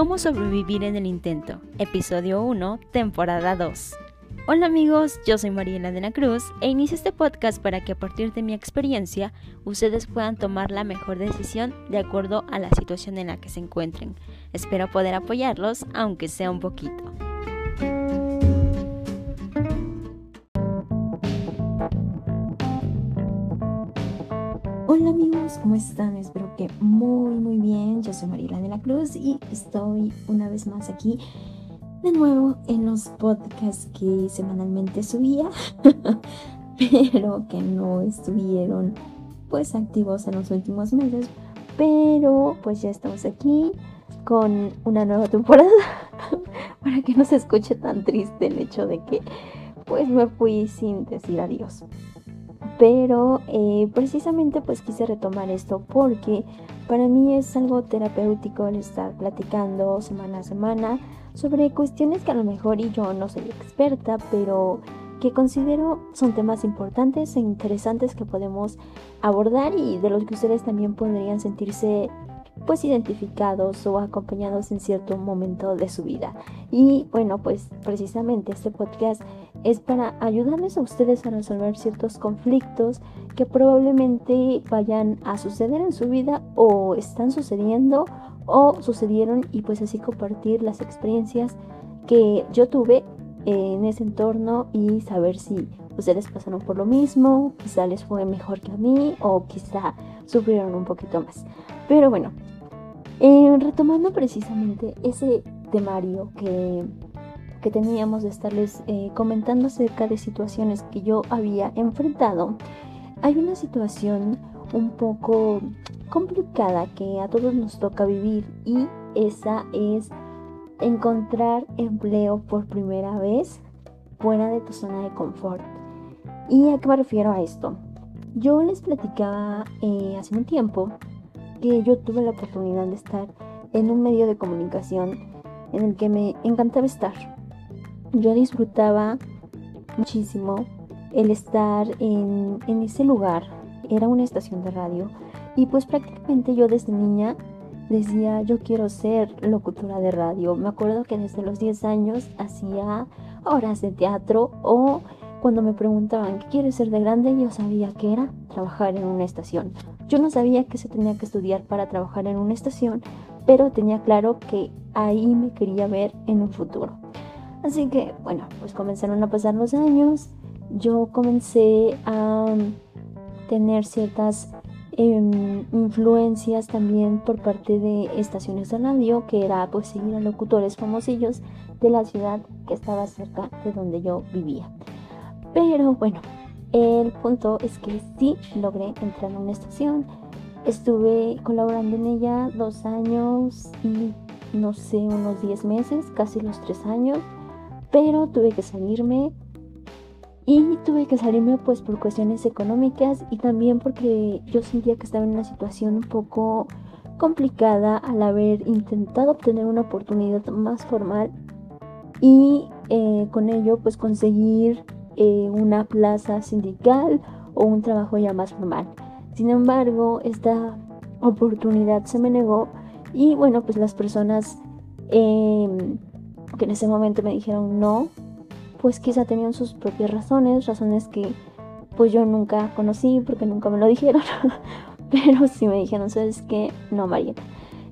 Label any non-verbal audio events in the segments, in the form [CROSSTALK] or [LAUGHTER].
Cómo sobrevivir en el intento, episodio 1, temporada 2. Hola amigos, yo soy Mariela de la Cruz e inicio este podcast para que a partir de mi experiencia ustedes puedan tomar la mejor decisión de acuerdo a la situación en la que se encuentren. Espero poder apoyarlos, aunque sea un poquito. Hola amigos, ¿cómo están? Espero muy muy bien. Yo soy Mariela de la Cruz y estoy una vez más aquí de nuevo en los podcasts que semanalmente subía, [LAUGHS] pero que no estuvieron pues activos en los últimos meses. Pero pues ya estamos aquí con una nueva temporada [LAUGHS] para que no se escuche tan triste el hecho de que pues me fui sin decir adiós pero eh, precisamente pues quise retomar esto porque para mí es algo terapéutico el estar platicando semana a semana sobre cuestiones que a lo mejor y yo no soy experta, pero que considero son temas importantes e interesantes que podemos abordar y de los que ustedes también podrían sentirse pues identificados o acompañados en cierto momento de su vida. Y bueno, pues precisamente este podcast es para ayudarles a ustedes a resolver ciertos conflictos que probablemente vayan a suceder en su vida o están sucediendo o sucedieron y pues así compartir las experiencias que yo tuve en ese entorno y saber si ustedes pasaron por lo mismo, quizá les fue mejor que a mí o quizá sufrieron un poquito más. Pero bueno, eh, retomando precisamente ese temario que, que teníamos de estarles eh, comentando acerca de situaciones que yo había enfrentado, hay una situación un poco complicada que a todos nos toca vivir y esa es encontrar empleo por primera vez fuera de tu zona de confort. ¿Y a qué me refiero a esto? Yo les platicaba eh, hace un tiempo que yo tuve la oportunidad de estar en un medio de comunicación en el que me encantaba estar. Yo disfrutaba muchísimo el estar en, en ese lugar. Era una estación de radio y pues prácticamente yo desde niña decía yo quiero ser locutora de radio. Me acuerdo que desde los 10 años hacía horas de teatro o cuando me preguntaban qué quieres ser de grande yo sabía que era trabajar en una estación. Yo no sabía que se tenía que estudiar para trabajar en una estación, pero tenía claro que ahí me quería ver en un futuro. Así que, bueno, pues comenzaron a pasar los años. Yo comencé a tener ciertas em, influencias también por parte de estaciones de radio, que era pues seguir a locutores famosillos de la ciudad que estaba cerca de donde yo vivía. Pero bueno, el punto es que sí logré entrar a una estación. Estuve colaborando en ella dos años y no sé, unos 10 meses, casi los tres años. Pero tuve que salirme y tuve que salirme pues por cuestiones económicas y también porque yo sentía que estaba en una situación un poco complicada al haber intentado obtener una oportunidad más formal y eh, con ello pues conseguir eh, una plaza sindical o un trabajo ya más formal. Sin embargo, esta oportunidad se me negó y bueno, pues las personas em, que en ese momento me dijeron no, pues quizá tenían sus propias razones, razones que pues yo nunca conocí porque nunca me lo dijeron, [LAUGHS] pero sí me dijeron, ¿sabes qué? No, María.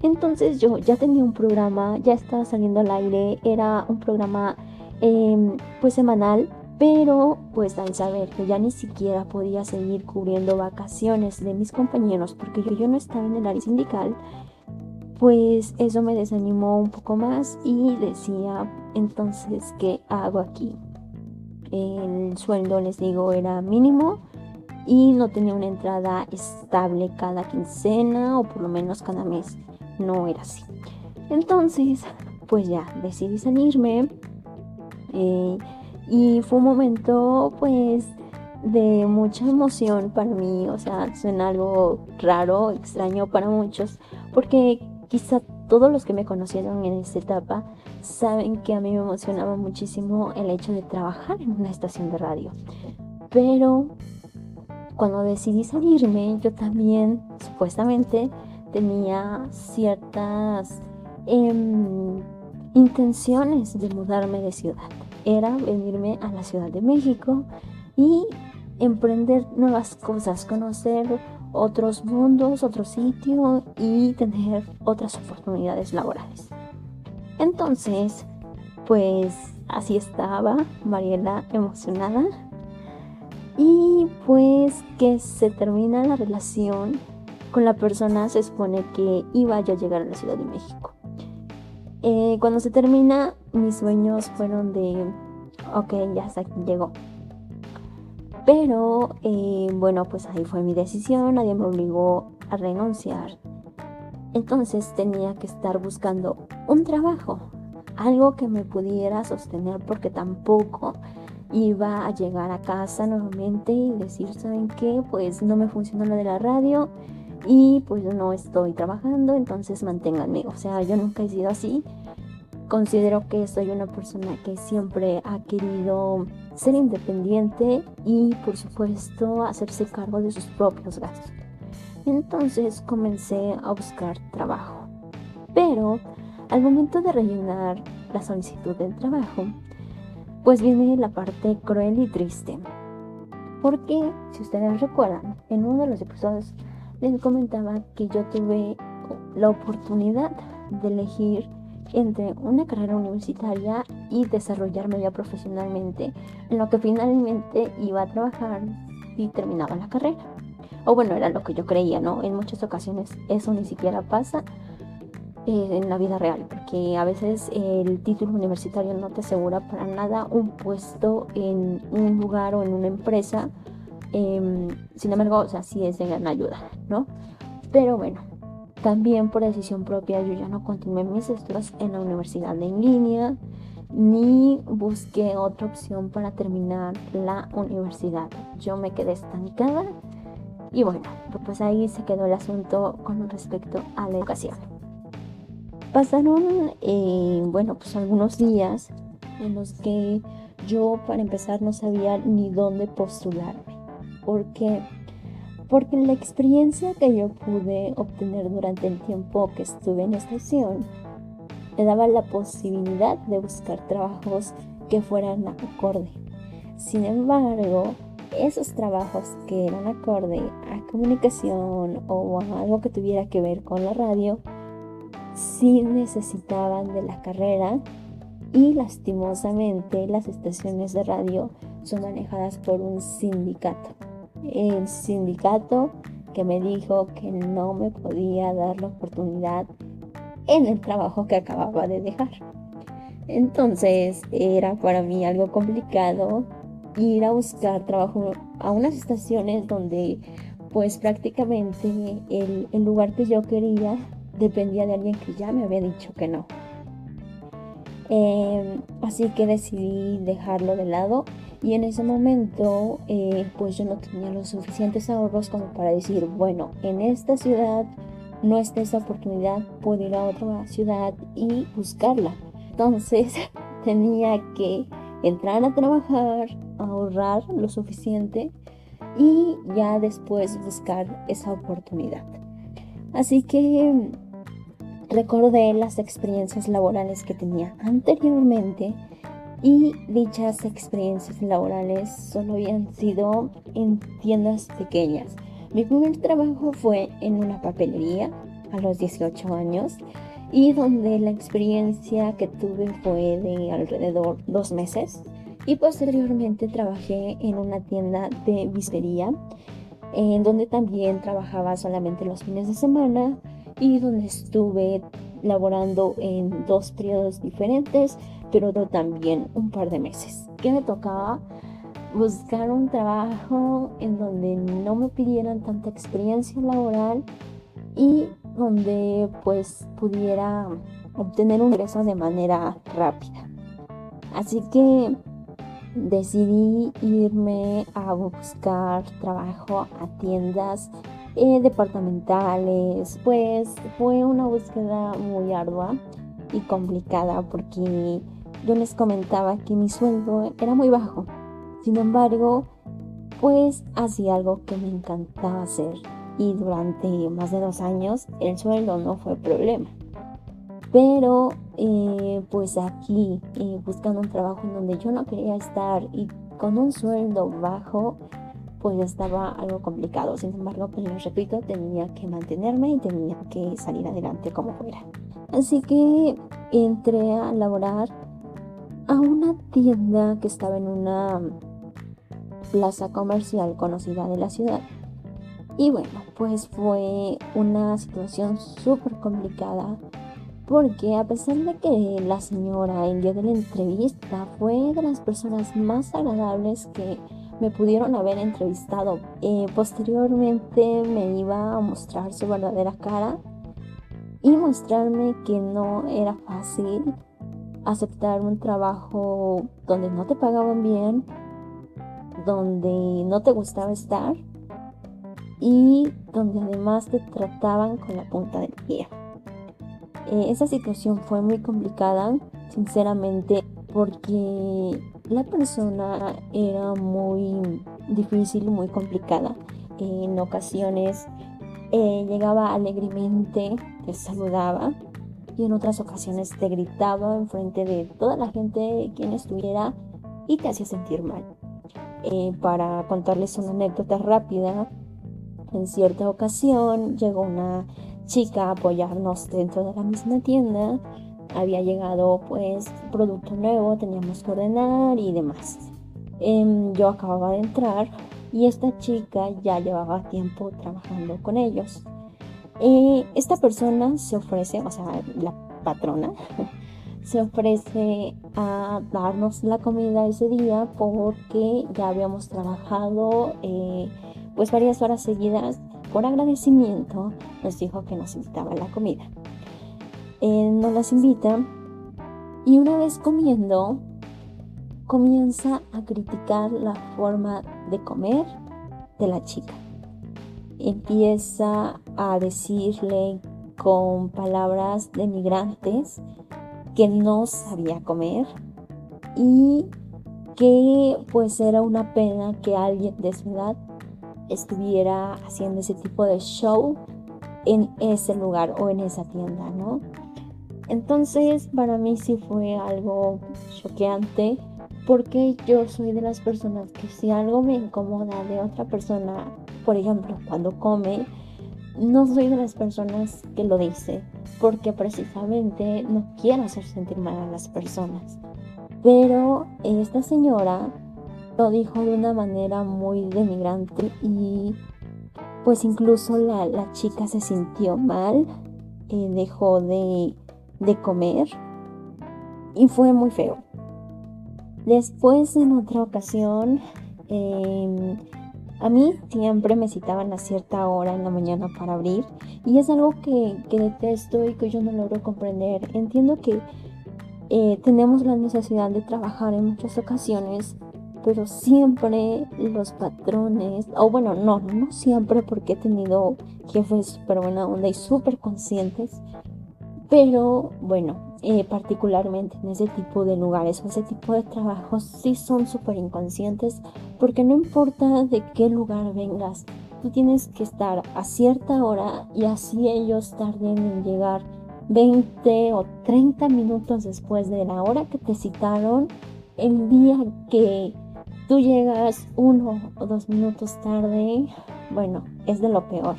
Entonces yo ya tenía un programa, ya estaba saliendo al aire, era un programa em, pues semanal pero pues al saber que ya ni siquiera podía seguir cubriendo vacaciones de mis compañeros porque yo, no estaba en el área sindical, pues eso me desanimó un poco más y decía entonces qué hago aquí. El sueldo, les digo, era mínimo y no tenía una entrada estable cada quincena o por lo menos cada mes. No era así. Entonces, pues ya decidí salirme. Eh, y fue un momento pues de mucha emoción para mí, o sea, suena algo raro, extraño para muchos, porque quizá todos los que me conocieron en esta etapa saben que a mí me emocionaba muchísimo el hecho de trabajar en una estación de radio. Pero cuando decidí salirme, yo también supuestamente tenía ciertas em, intenciones de mudarme de ciudad. Era venirme a la Ciudad de México y emprender nuevas cosas, conocer otros mundos, otro sitio y tener otras oportunidades laborales. Entonces, pues así estaba Mariela emocionada y pues que se termina la relación con la persona se supone que iba ya a llegar a la Ciudad de México. Eh, cuando se termina, mis sueños fueron de, ok, ya hasta aquí llegó. Pero eh, bueno, pues ahí fue mi decisión, nadie me obligó a renunciar. Entonces tenía que estar buscando un trabajo, algo que me pudiera sostener porque tampoco iba a llegar a casa nuevamente y decir, ¿saben qué? Pues no me funciona lo de la radio y pues no estoy trabajando, entonces manténganme. O sea, yo nunca he sido así. Considero que soy una persona que siempre ha querido ser independiente y por supuesto hacerse cargo de sus propios gastos. Entonces comencé a buscar trabajo. Pero al momento de rellenar la solicitud del trabajo, pues viene la parte cruel y triste. Porque, si ustedes recuerdan, en uno de los episodios les comentaba que yo tuve la oportunidad de elegir entre una carrera universitaria y desarrollarme ya profesionalmente, en lo que finalmente iba a trabajar y terminaba la carrera. O bueno, era lo que yo creía, ¿no? En muchas ocasiones eso ni siquiera pasa eh, en la vida real, porque a veces el título universitario no te asegura para nada un puesto en un lugar o en una empresa. Em, sin embargo, o sea, sí es de gran ayuda, ¿no? Pero bueno, también por decisión propia yo ya no continué mis estudios en la universidad en línea ni busqué otra opción para terminar la universidad. Yo me quedé estancada y bueno, pues ahí se quedó el asunto con respecto a la educación. Pasaron, eh, bueno, pues algunos días en los que yo para empezar no sabía ni dónde postularme, porque porque la experiencia que yo pude obtener durante el tiempo que estuve en estación me daba la posibilidad de buscar trabajos que fueran acorde. Sin embargo, esos trabajos que eran acorde a comunicación o a algo que tuviera que ver con la radio, sí necesitaban de la carrera y lastimosamente las estaciones de radio son manejadas por un sindicato el sindicato que me dijo que no me podía dar la oportunidad en el trabajo que acababa de dejar. Entonces era para mí algo complicado ir a buscar trabajo a unas estaciones donde pues prácticamente el, lugar que yo quería dependía de alguien que ya me había dicho que no. Em, así que decidí dejarlo de lado y en ese momento, eh, pues yo no tenía los suficientes ahorros como para decir, bueno, en esta ciudad no está esta oportunidad, puedo ir a otra ciudad y buscarla. Entonces [LAUGHS] tenía que entrar a trabajar, ahorrar lo suficiente y ya después buscar esa oportunidad. Así que recordé las experiencias laborales que tenía anteriormente y dichas experiencias laborales solo habían sido en tiendas pequeñas. Mi primer trabajo fue en una papelería a los 18 años y donde la experiencia que tuve fue de alrededor dos meses y posteriormente trabajé en una tienda de bistería en donde también trabajaba solamente los fines de semana y donde estuve laborando en dos periodos diferentes pero también un par de meses. Que me tocaba buscar un trabajo en donde no me pidieran tanta experiencia laboral y donde pues pudiera obtener un ingreso de manera rápida. Así que decidí irme a buscar trabajo a tiendas eh, departamentales. Pues fue una búsqueda muy ardua y complicada porque yo les comentaba que mi sueldo era muy bajo. Sin embargo, pues hacía algo que me encantaba hacer y durante más de dos años el sueldo no fue problema. Pero eh, pues aquí, eh, buscando un trabajo en donde yo no quería estar y con un sueldo bajo, pues estaba algo complicado. Sin embargo, pues les repito, tenía que mantenerme y tenía que salir adelante como fuera. Así que entré a laborar a una tienda que estaba en una plaza comercial conocida de la ciudad. Y bueno, pues fue una situación súper complicada porque a pesar de que la señora en día de la entrevista fue de las personas más agradables que me pudieron haber entrevistado. Eh, posteriormente me iba a mostrar su verdadera cara y mostrarme que no era fácil aceptar un trabajo donde no te pagaban bien, donde no te gustaba estar y donde además te trataban con la punta del pie. Eh, esa situación fue muy complicada, sinceramente, porque la persona era muy difícil, muy complicada. En ocasiones eh, llegaba alegremente, te saludaba y en otras ocasiones te gritaba en frente de toda la gente quien estuviera y te hacía sentir mal. Eh, para contarles una anécdota rápida, en cierta ocasión llegó una chica a apoyarnos dentro de la misma tienda había llegado pues producto nuevo, teníamos que ordenar y demás. Em, yo acababa de entrar y esta chica ya llevaba tiempo trabajando con ellos. Eh, esta persona se ofrece, o sea, la patrona, [LAUGHS] se ofrece a darnos la comida ese día porque ya habíamos trabajado eh, pues varias horas seguidas. Por agradecimiento nos dijo que nos invitaba la comida nos las invita y una vez comiendo comienza a criticar la forma de comer de la chica. Empieza a decirle con palabras de migrantes que no sabía comer y que pues era una pena que alguien de su edad estuviera haciendo ese tipo de show en ese lugar o en esa tienda, ¿no? Entonces para mí sí fue algo choqueante porque yo soy de las personas que si algo me incomoda de otra persona, por ejemplo, cuando come, no soy de las personas que lo dice porque precisamente no quiero hacer sentir mal a las personas. Pero esta señora lo dijo de una manera muy denigrante y pues incluso la, chica se sintió mal, eh, dejó de de comer y fue muy feo. Después en otra ocasión, em, a mí siempre me citaban a cierta hora en la mañana para abrir y es algo que, detesto y que yo no logro comprender. Entiendo que eh, tenemos la necesidad de trabajar en muchas ocasiones, pero siempre los patrones, o bueno, no, no siempre porque he tenido jefes súper buena onda y súper conscientes, pero bueno, eh, particularmente en ese tipo de lugares o ese tipo de trabajos sí son súper inconscientes porque no importa de qué lugar vengas, tú tienes que estar a cierta hora y así ellos tarden en llegar 20 o 30 minutos después de la hora que te citaron, el día que tú llegas uno o dos minutos tarde, bueno, es de lo peor.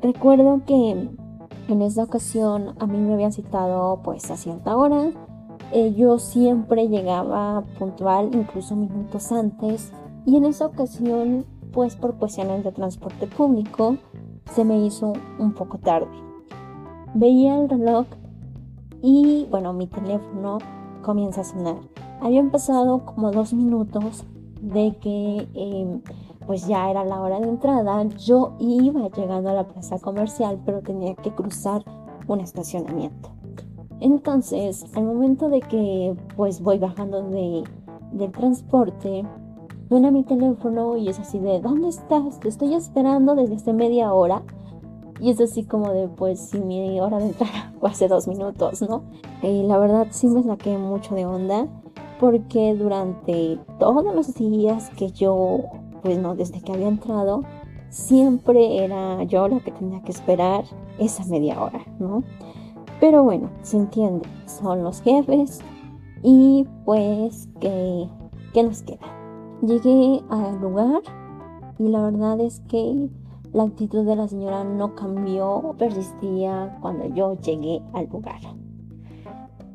Recuerdo que en esa ocasión a mí me habían citado pues a cierta hora. Eh, yo siempre llegaba puntual, incluso minutos antes. Y en esa ocasión, pues por cuestiones de transporte público, se me hizo un poco tarde. Veía el reloj y bueno, mi teléfono comienza a sonar. Habían pasado como dos minutos de que em, pues ya era la hora de entrada, yo iba llegando a la plaza comercial, pero tenía que cruzar un estacionamiento. Entonces, al momento de que pues voy bajando de, del transporte, suena mi teléfono y es así de, ¿dónde estás? Te estoy esperando desde hace media hora. Y es así como de, pues si mi hora de entrada [LAUGHS] fue hace dos minutos, ¿no? Y la verdad sí me saqué mucho de onda porque durante todos los días que yo pues no, desde que había entrado, siempre era yo la que tenía que esperar esa media hora, ¿no? Pero bueno, se entiende, son los jefes y pues que, ¿qué nos queda? Llegué al lugar y la verdad es que la actitud de la señora no cambió, persistía cuando yo llegué al lugar.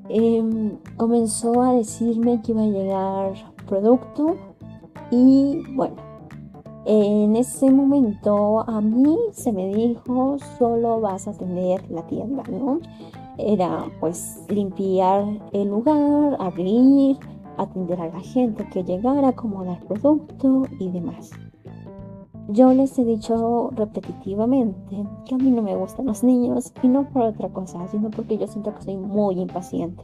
Em, comenzó a decirme que iba a llegar producto y bueno, en ese momento a mí se me dijo solo vas a tener la tienda, ¿no? Era pues limpiar el lugar, abrir, atender a la gente que llegara, acomodar producto y demás. Yo les he dicho repetitivamente que a mí no me gustan los niños y no por otra cosa, sino porque yo siento que soy muy impaciente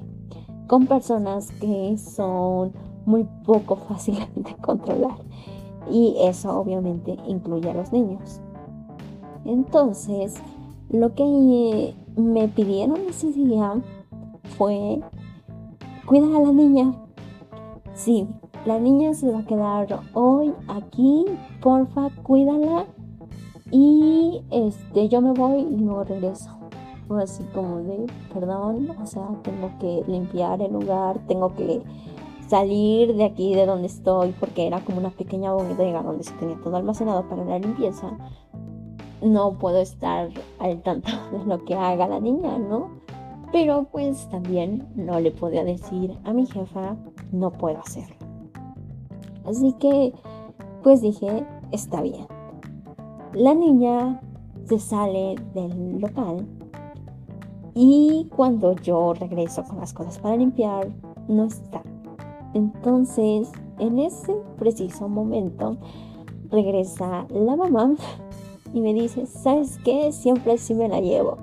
con personas que son muy poco [LAUGHS] fáciles de controlar. Y eso obviamente incluye a los niños. Entonces, lo que me pidieron ese día fue cuidar a la niña. Sí, la niña se va a quedar hoy aquí, porfa, cuídala. Y este, yo me voy y luego regreso. Así como de, perdón, o sea, tengo que limpiar el lugar, tengo que salir de aquí, de donde estoy, porque era como una pequeña bodega donde se tenía todo almacenado para la limpieza. No puedo estar al tanto [LAUGHS] de lo que haga la niña, ¿no? Pero pues también no le podía decir a mi jefa, no puedo hacerlo. Así que, pues dije, está bien. La niña se sale del local y cuando yo regreso con las cosas para limpiar, no está. Entonces, en ese preciso momento, regresa la mamá y me dice, ¿sabes qué? Siempre sí me la llevo.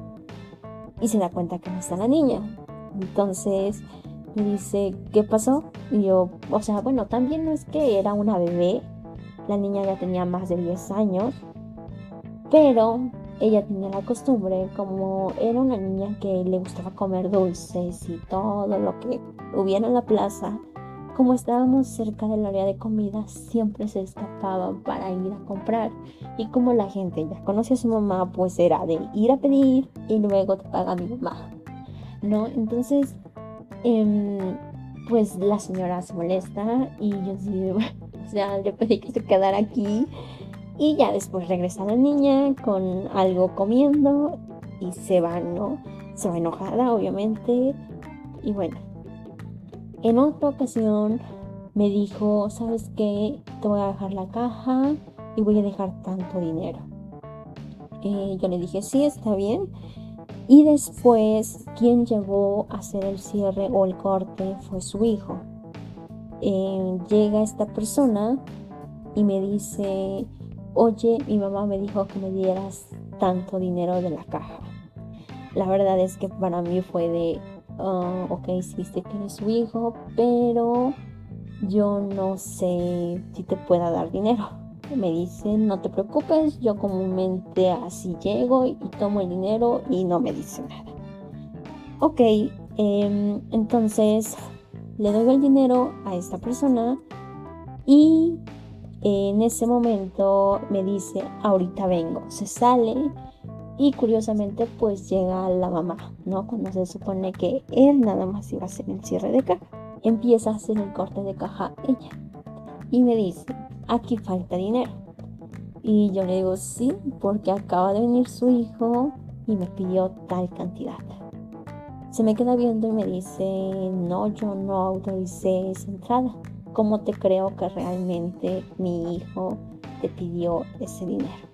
Y se da cuenta que no está la niña. Entonces, me dice, ¿qué pasó? Y yo, o sea, bueno, también no es que era una bebé, la niña ya tenía más de 10 años, pero ella tenía la costumbre, como era una niña que le gustaba comer dulces y todo lo que hubiera en la plaza, como estábamos cerca del área de comida, siempre se escapaba para ir a comprar. Y como la gente ya conocía a su mamá, pues era de ir a pedir y luego te paga mi mamá. ¿No? Entonces, Em, pues la señora se molesta y yo sí, [LAUGHS] o sea, le pedí que se quedara aquí y ya después regresa la niña con algo comiendo y se va, ¿no? Se va enojada, obviamente. Y bueno, en otra ocasión me dijo, ¿sabes qué? Te voy a dejar la caja y voy a dejar tanto dinero. Eh, yo le dije, sí, está bien. Y después, quien llegó a hacer el cierre o el corte fue su hijo. Eh, llega esta persona y me dice, oye, mi mamá me dijo que me dieras tanto dinero de la caja. La verdad es que para mí fue de, ah, ok, sí sé que eres su hijo, pero yo no sé si te pueda dar dinero me dicen, no te preocupes, yo comúnmente así llego y tomo el dinero y no me dicen nada. Ok, em, entonces le doy el dinero a esta persona y en ese momento me dice, ahorita vengo, se sale y curiosamente pues llega la mamá, ¿no? Cuando se supone que él nada más iba a hacer el cierre de caja. Empieza a hacer el corte de caja ella y me dice, aquí falta dinero. Y yo le digo, sí, porque acaba de venir su hijo y me pidió tal cantidad. Se me queda viendo y me dice, no, yo no autoricé esa entrada. ¿Cómo te creo que realmente mi hijo te pidió ese dinero?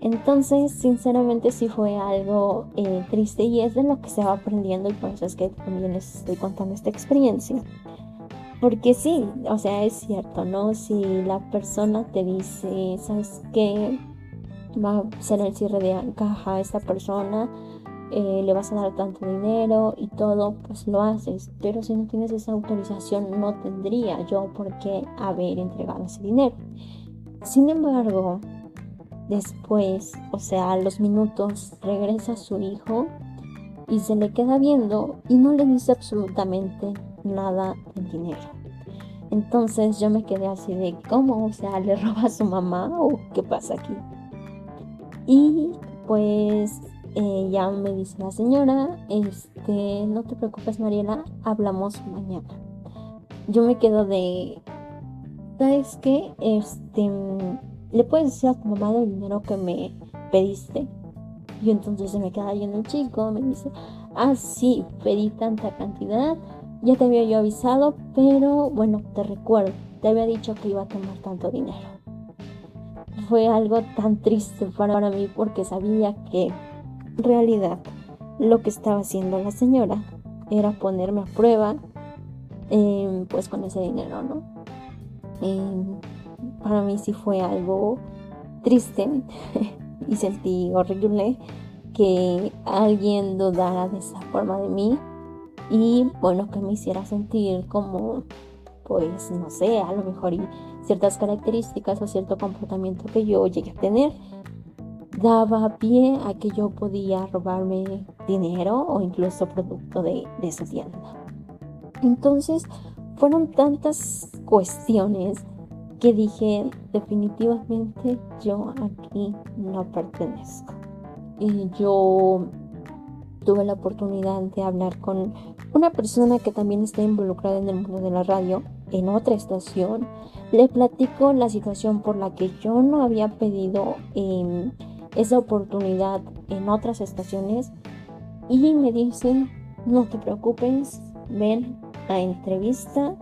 Entonces, sinceramente sí fue algo eh, triste y es de lo que se va aprendiendo y por eso es que también les estoy contando esta experiencia. Porque sí, o sea, es cierto, ¿no? Si la persona te dice, ¿sabes qué? Va a ser el cierre de caja a esta persona, eh, le vas a dar tanto dinero y todo, pues lo haces. Pero si no tienes esa autorización, no tendría yo por qué haber entregado ese dinero. Sin embargo, después, o sea, a los minutos, regresa su hijo y se le queda viendo y no le dice absolutamente nada de dinero. Entonces yo me quedé así de, ¿cómo? O sea, ¿le roba a su mamá o qué pasa aquí? Y pues eh, ya me dice la señora, este, no te preocupes Mariela, hablamos mañana. Yo me quedo de, ¿sabes qué? Este, ¿le puedes decir a tu mamá del dinero que me pediste? Y entonces se me queda yendo el chico, me dice, ah, sí, pedí tanta cantidad, ya te había yo avisado, pero bueno, te recuerdo, te había dicho que iba a tomar tanto dinero. Fue algo tan triste para mí porque sabía que en realidad lo que estaba haciendo la señora era ponerme a prueba em, pues con ese dinero, ¿no? Em, para mí sí fue algo triste [LAUGHS] y sentí horrible que alguien dudara de esa forma de mí y bueno que me hiciera sentir como pues no sé a lo mejor y ciertas características o cierto comportamiento que yo llegué a tener daba pie a que yo podía robarme dinero o incluso producto de, de su tienda. Entonces fueron tantas cuestiones que dije definitivamente yo aquí no pertenezco. Y yo tuve la oportunidad de hablar con una persona que también está involucrada en el mundo de la radio en otra estación. Le platico la situación por la que yo no había pedido em, esa oportunidad en otras estaciones y me dicen, no te preocupes, ven a entrevista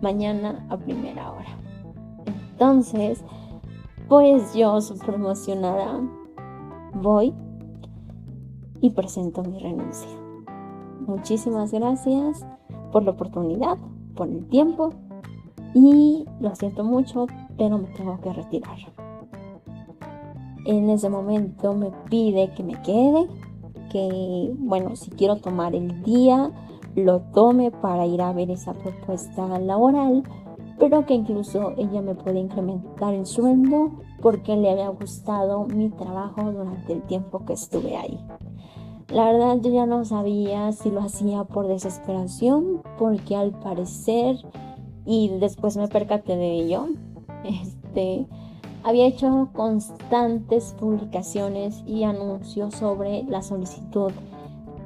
mañana a primera hora. Entonces, pues yo súper emocionada voy y presento mi renuncia. Muchísimas gracias por la oportunidad, por el tiempo y lo siento mucho, pero me tengo que retirar. En ese momento me pide que me quede, que bueno, si quiero tomar el día, lo tome para ir a ver esa propuesta laboral, pero que incluso ella me puede incrementar el sueldo porque le había gustado mi trabajo durante el tiempo que estuve ahí. La verdad yo ya no sabía si lo hacía por desesperación, porque al parecer, y después me percaté de ello, [LAUGHS] este, había hecho constantes publicaciones y anuncios sobre la solicitud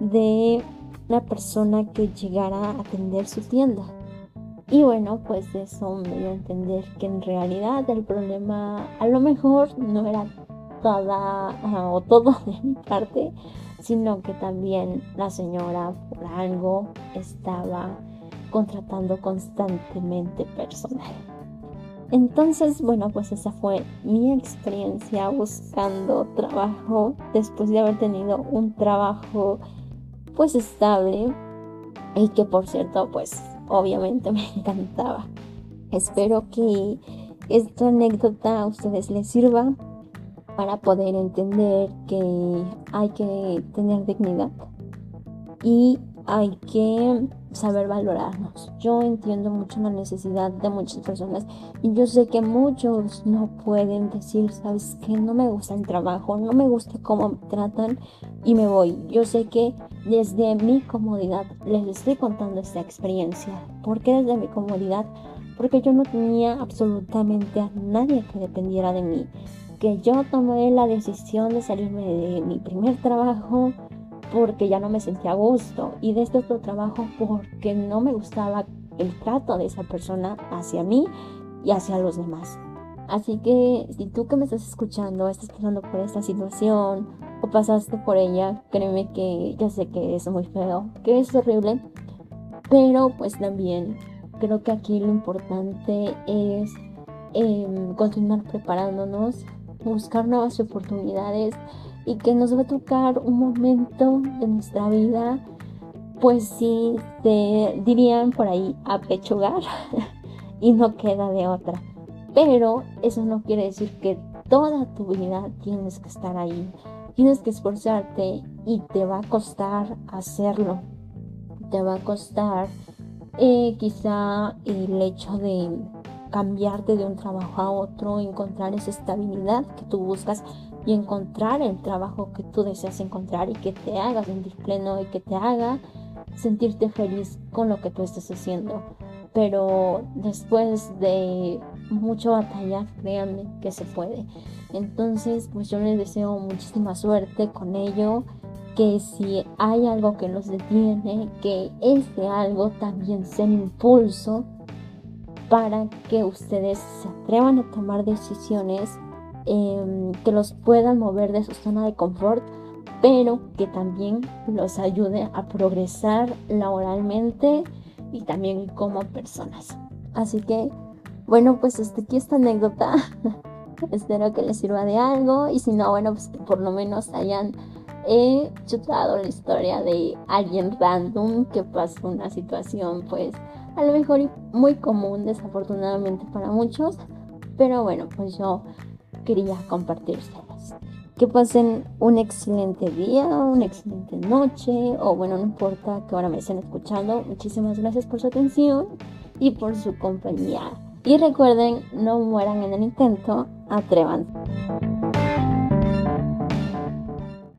de una persona que llegara a atender su tienda. Y bueno, pues eso me dio a entender que en realidad el problema a lo mejor no era toda o todo [LAUGHS] de mi parte, sino que también la señora por algo estaba contratando constantemente personal. Entonces, bueno, pues esa fue mi experiencia buscando trabajo después de haber tenido un trabajo pues estable y que por cierto pues obviamente [LAUGHS] me encantaba. Espero que esta anécdota a ustedes les sirva para poder entender que hay que tener dignidad y hay que saber valorarnos. Yo entiendo mucho la necesidad de muchas personas y yo sé que muchos no pueden decir, sabes que no me gusta el trabajo, no me gusta cómo me tratan y me voy. Yo sé que desde mi comodidad les estoy contando esta experiencia. ¿Por qué desde mi comodidad? Porque yo no tenía absolutamente a nadie que dependiera de mí. Que yo tomé la decisión de salirme de mi primer trabajo porque ya no me sentía a gusto y de este otro trabajo porque no me gustaba el trato de esa persona hacia mí y hacia los demás. Así que si tú que me estás escuchando estás pasando por esta situación o pasaste por ella, créeme que yo sé que es muy feo, que es horrible, pero pues también creo que aquí lo importante es em, continuar preparándonos, buscar nuevas oportunidades y que nos va a tocar un momento de nuestra vida, pues sí, te dirían por ahí apechugar [LAUGHS] y no queda de otra. Pero eso no quiere decir que toda tu vida tienes que estar ahí. Tienes que esforzarte y te va a costar hacerlo. Te va a costar eh, quizá el hecho de cambiarte de un trabajo a otro, encontrar esa estabilidad que tú buscas y encontrar el trabajo que tú deseas encontrar y que te haga sentir pleno y que te haga sentirte feliz con lo que tú estás haciendo. Pero después de mucha batalla, créanme que se puede. Entonces, pues yo les deseo muchísima suerte con ello que si hay algo que los detiene, que ese algo también sea un impulso para que ustedes se atrevan a tomar decisiones em, que los puedan mover de su zona de confort, pero que también los ayude a progresar laboralmente y también como personas. Así que, bueno, pues hasta aquí esta anécdota. [LAUGHS] Espero que les sirva de algo y si no, bueno, pues que por lo menos hayan he chutado la historia de alguien random que pasó una situación pues a lo mejor muy común desafortunadamente para muchos, pero bueno, pues yo quería compartírselas. Que pasen un excelente día, una excelente noche o bueno, no importa que ahora me estén escuchando. Muchísimas gracias por su atención y por su compañía. Y recuerden, no mueran en el intento, atrévanse.